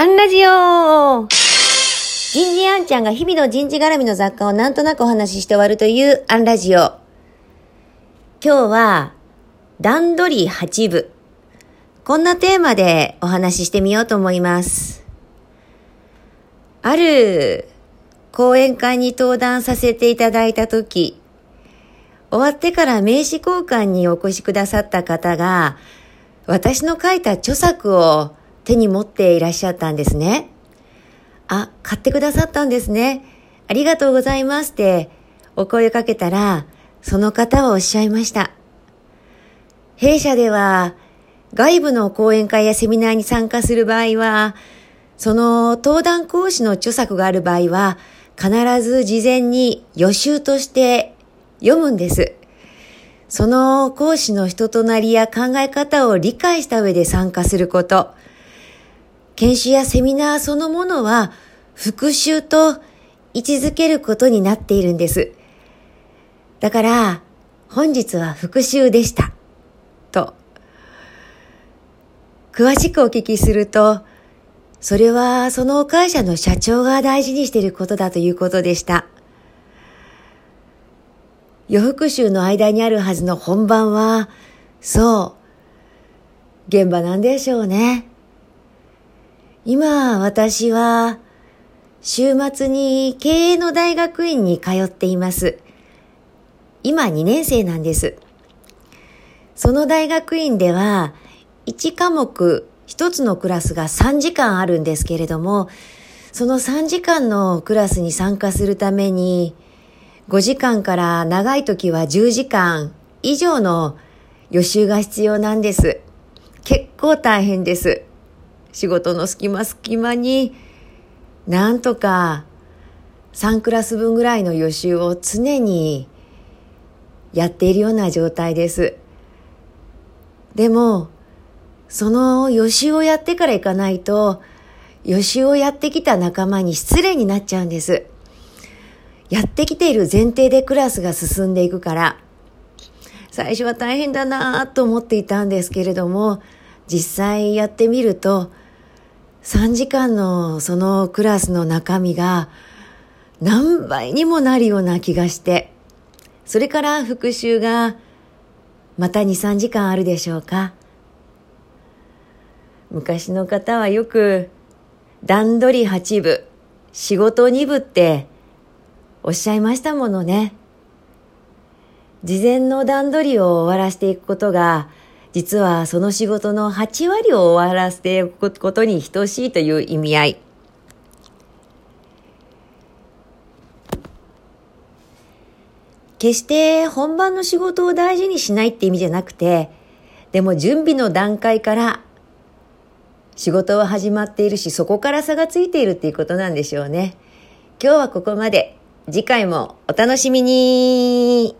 アンラジオ人事アンちゃんが日々の人事絡みの雑貨をなんとなくお話しして終わるというアンラジオ。今日は、段取り8部。こんなテーマでお話ししてみようと思います。ある講演会に登壇させていただいたとき、終わってから名刺交換にお越しくださった方が、私の書いた著作を手に持っていらっしゃったんですね。あ、買ってくださったんですね。ありがとうございますってお声かけたら、その方はおっしゃいました。弊社では、外部の講演会やセミナーに参加する場合は、その登壇講師の著作がある場合は、必ず事前に予習として読むんです。その講師の人となりや考え方を理解した上で参加すること。研修やセミナーそのものは復習と位置づけることになっているんです。だから、本日は復習でした。と。詳しくお聞きすると、それはその会社の社長が大事にしていることだということでした。予復習の間にあるはずの本番は、そう、現場なんでしょうね。今、私は、週末に経営の大学院に通っています。今2年生なんです。その大学院では、1科目1つのクラスが3時間あるんですけれども、その3時間のクラスに参加するために、5時間から長い時は10時間以上の予習が必要なんです。結構大変です。仕事の隙間隙間になんとか3クラス分ぐらいの予習を常にやっているような状態です。でも、その予習をやってから行かないと、予習をやってきた仲間に失礼になっちゃうんです。やってきている前提でクラスが進んでいくから、最初は大変だなと思っていたんですけれども、実際やってみると、3時間のそのクラスの中身が何倍にもなるような気がして、それから復習がまた2、3時間あるでしょうか。昔の方はよく段取り8部、仕事2部っておっしゃいましたものね。事前の段取りを終わらせていくことが実はその仕事の8割を終わらせていくことに等しいという意味合い。決して本番の仕事を大事にしないって意味じゃなくて、でも準備の段階から仕事は始まっているし、そこから差がついているっていうことなんでしょうね。今日はここまで。次回もお楽しみに